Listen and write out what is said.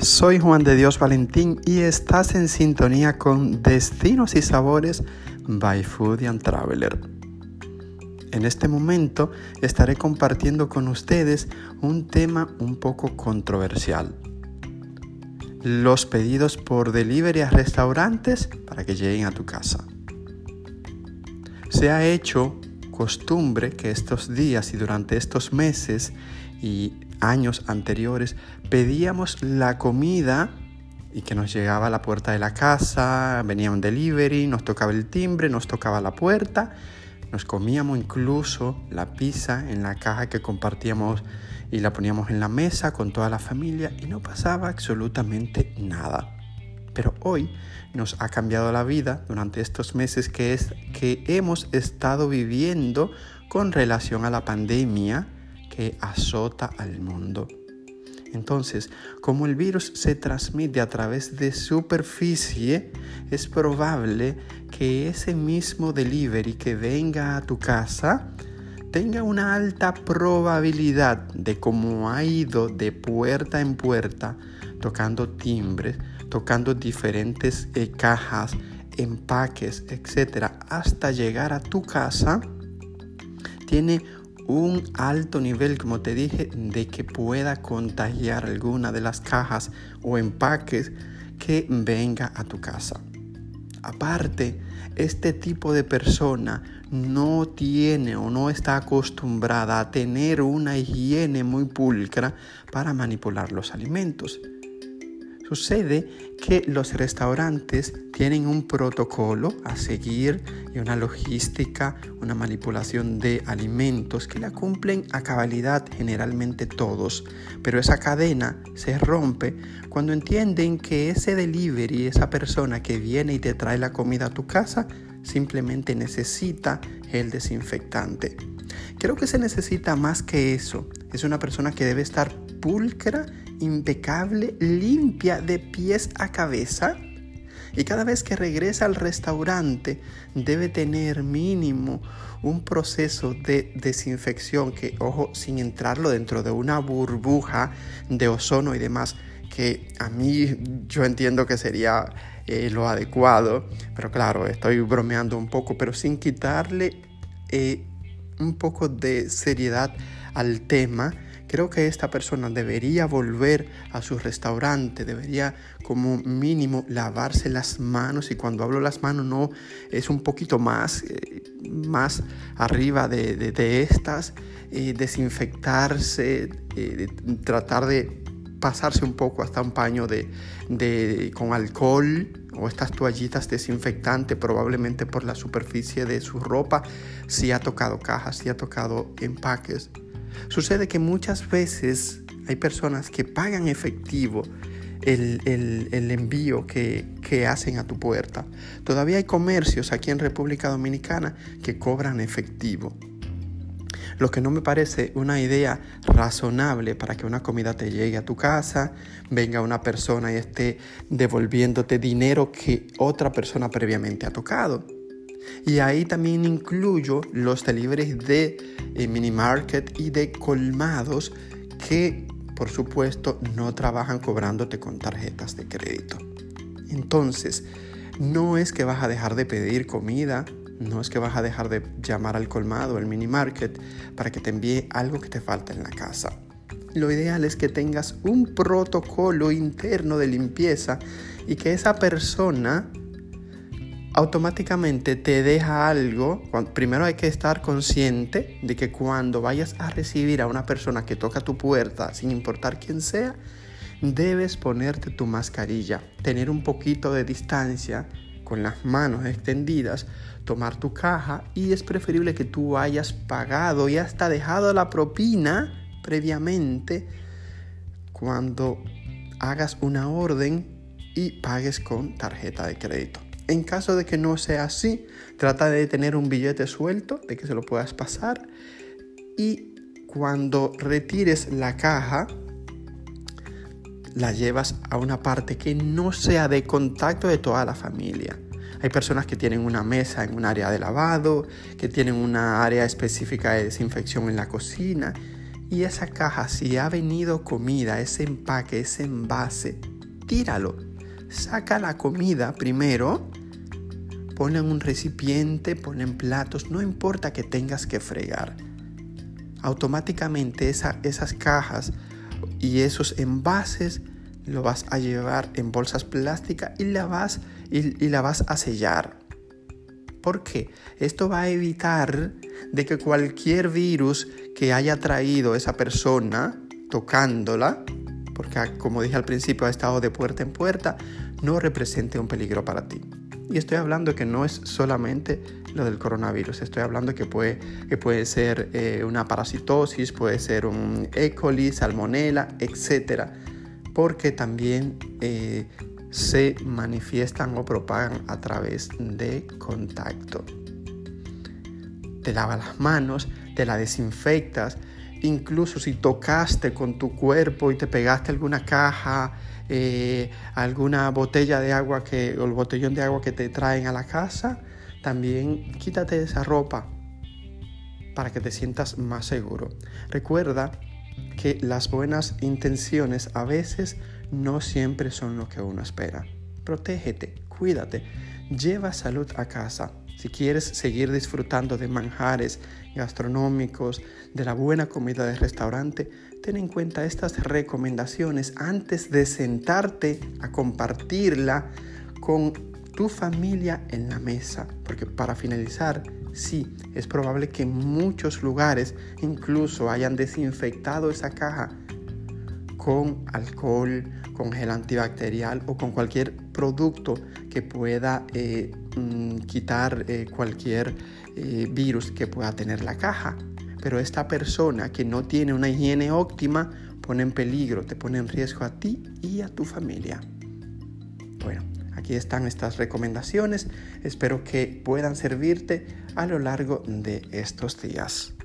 Soy Juan de Dios Valentín y estás en sintonía con Destinos y Sabores by Food and Traveler. En este momento estaré compartiendo con ustedes un tema un poco controversial. Los pedidos por delivery a restaurantes para que lleguen a tu casa. Se ha hecho costumbre que estos días y durante estos meses y años anteriores pedíamos la comida y que nos llegaba a la puerta de la casa, venía un delivery, nos tocaba el timbre, nos tocaba la puerta, nos comíamos incluso la pizza en la caja que compartíamos y la poníamos en la mesa con toda la familia y no pasaba absolutamente nada. Pero hoy nos ha cambiado la vida durante estos meses que es que hemos estado viviendo con relación a la pandemia que azota al mundo. Entonces, como el virus se transmite a través de superficie, es probable que ese mismo delivery que venga a tu casa tenga una alta probabilidad de cómo ha ido de puerta en puerta, tocando timbres, tocando diferentes eh, cajas, empaques, etcétera, hasta llegar a tu casa, tiene un alto nivel, como te dije, de que pueda contagiar alguna de las cajas o empaques que venga a tu casa. Aparte, este tipo de persona no tiene o no está acostumbrada a tener una higiene muy pulcra para manipular los alimentos. Sucede que los restaurantes tienen un protocolo a seguir y una logística, una manipulación de alimentos que la cumplen a cabalidad generalmente todos, pero esa cadena se rompe cuando entienden que ese delivery, esa persona que viene y te trae la comida a tu casa, simplemente necesita el desinfectante. Creo que se necesita más que eso. Es una persona que debe estar pulcra impecable, limpia de pies a cabeza. Y cada vez que regresa al restaurante debe tener mínimo un proceso de desinfección que, ojo, sin entrarlo dentro de una burbuja de ozono y demás, que a mí yo entiendo que sería eh, lo adecuado, pero claro, estoy bromeando un poco, pero sin quitarle eh, un poco de seriedad al tema Creo que esta persona debería volver a su restaurante, debería como mínimo lavarse las manos y cuando hablo las manos no es un poquito más, eh, más arriba de, estas, eh, desinfectarse, eh, tratar de pasarse un poco hasta un paño de, con alcohol o estas toallitas desinfectantes probablemente por la superficie de su ropa si ha tocado cajas, si ha tocado empaques. Sucede que muchas veces hay personas que pagan efectivo el, envío que, que, hacen a tu puerta. Todavía hay comercios aquí en República Dominicana que cobran efectivo. Lo que no me parece una idea razonable para que una comida te llegue a tu casa, venga una persona y esté devolviéndote dinero que otra persona previamente ha tocado. Y ahí también incluyo los deliveries de eh, mini market y de colmados que por supuesto no trabajan cobrándote con tarjetas de crédito. Entonces, no es que vas a dejar de pedir comida, no es que vas a dejar de llamar al colmado, al mini market, para que te envíe algo que te falta en la casa. Lo ideal es que tengas un protocolo interno de limpieza y que esa persona automáticamente te deja algo. Primero hay que estar consciente de que cuando vayas a recibir a una persona que toca tu puerta, sin importar quién sea, debes ponerte tu mascarilla, tener un poquito de distancia con las manos extendidas, tomar tu caja y es preferible que tú hayas pagado y hasta dejado la propina previamente cuando hagas una orden y pagues con tarjeta de crédito. En caso de que no sea así, trata de tener un billete suelto, de que se lo puedas pasar. Y cuando retires la caja, la llevas a una parte que no sea de contacto de toda la familia. Hay personas que tienen una mesa en un área de lavado, que tienen una área específica de desinfección en la cocina. Y esa caja, si ha venido comida, ese empaque, ese envase, tíralo. Saca la comida primero, ponla en un recipiente, ponla en platos, no importa que tengas que fregar. Automáticamente esas cajas y esos envases lo vas a llevar en bolsas plásticas y la vas, a sellar. ¿Por qué? Esto va a evitar de que cualquier virus que haya traído esa persona tocándola, porque como dije al principio ha estado de puerta en puerta, no represente un peligro para ti. Y estoy hablando que no es solamente lo del coronavirus, estoy hablando que puede, que puede ser eh, una parasitosis, puede ser un E. coli, salmonella, etc. Porque también eh, se manifiestan o propagan a través de contacto. Te lavas las manos, te la desinfectas, incluso si tocaste con tu cuerpo y te pegaste alguna caja, eh, alguna botella de agua que, o el botellón de agua que te traen a la casa, también quítate esa ropa para que te sientas más seguro. Recuerda que las buenas intenciones a veces no siempre son lo que uno espera. Protégete, cuídate, lleva salud a casa. Si quieres seguir disfrutando de manjares gastronómicos, de la buena comida del restaurante, ten en cuenta estas recomendaciones antes de sentarte a compartirla con tu familia en la mesa. Porque para finalizar, sí, es probable que muchos lugares incluso hayan desinfectado esa caja con alcohol, con gel antibacterial o con cualquier producto que pueda eh, mm, quitar eh, cualquier eh, virus que pueda tener la caja. Pero esta persona que no tiene una higiene óptima pone en peligro, te pone en riesgo a ti y a tu familia. Bueno, aquí están estas recomendaciones. Espero que puedan servirte a lo largo de estos días.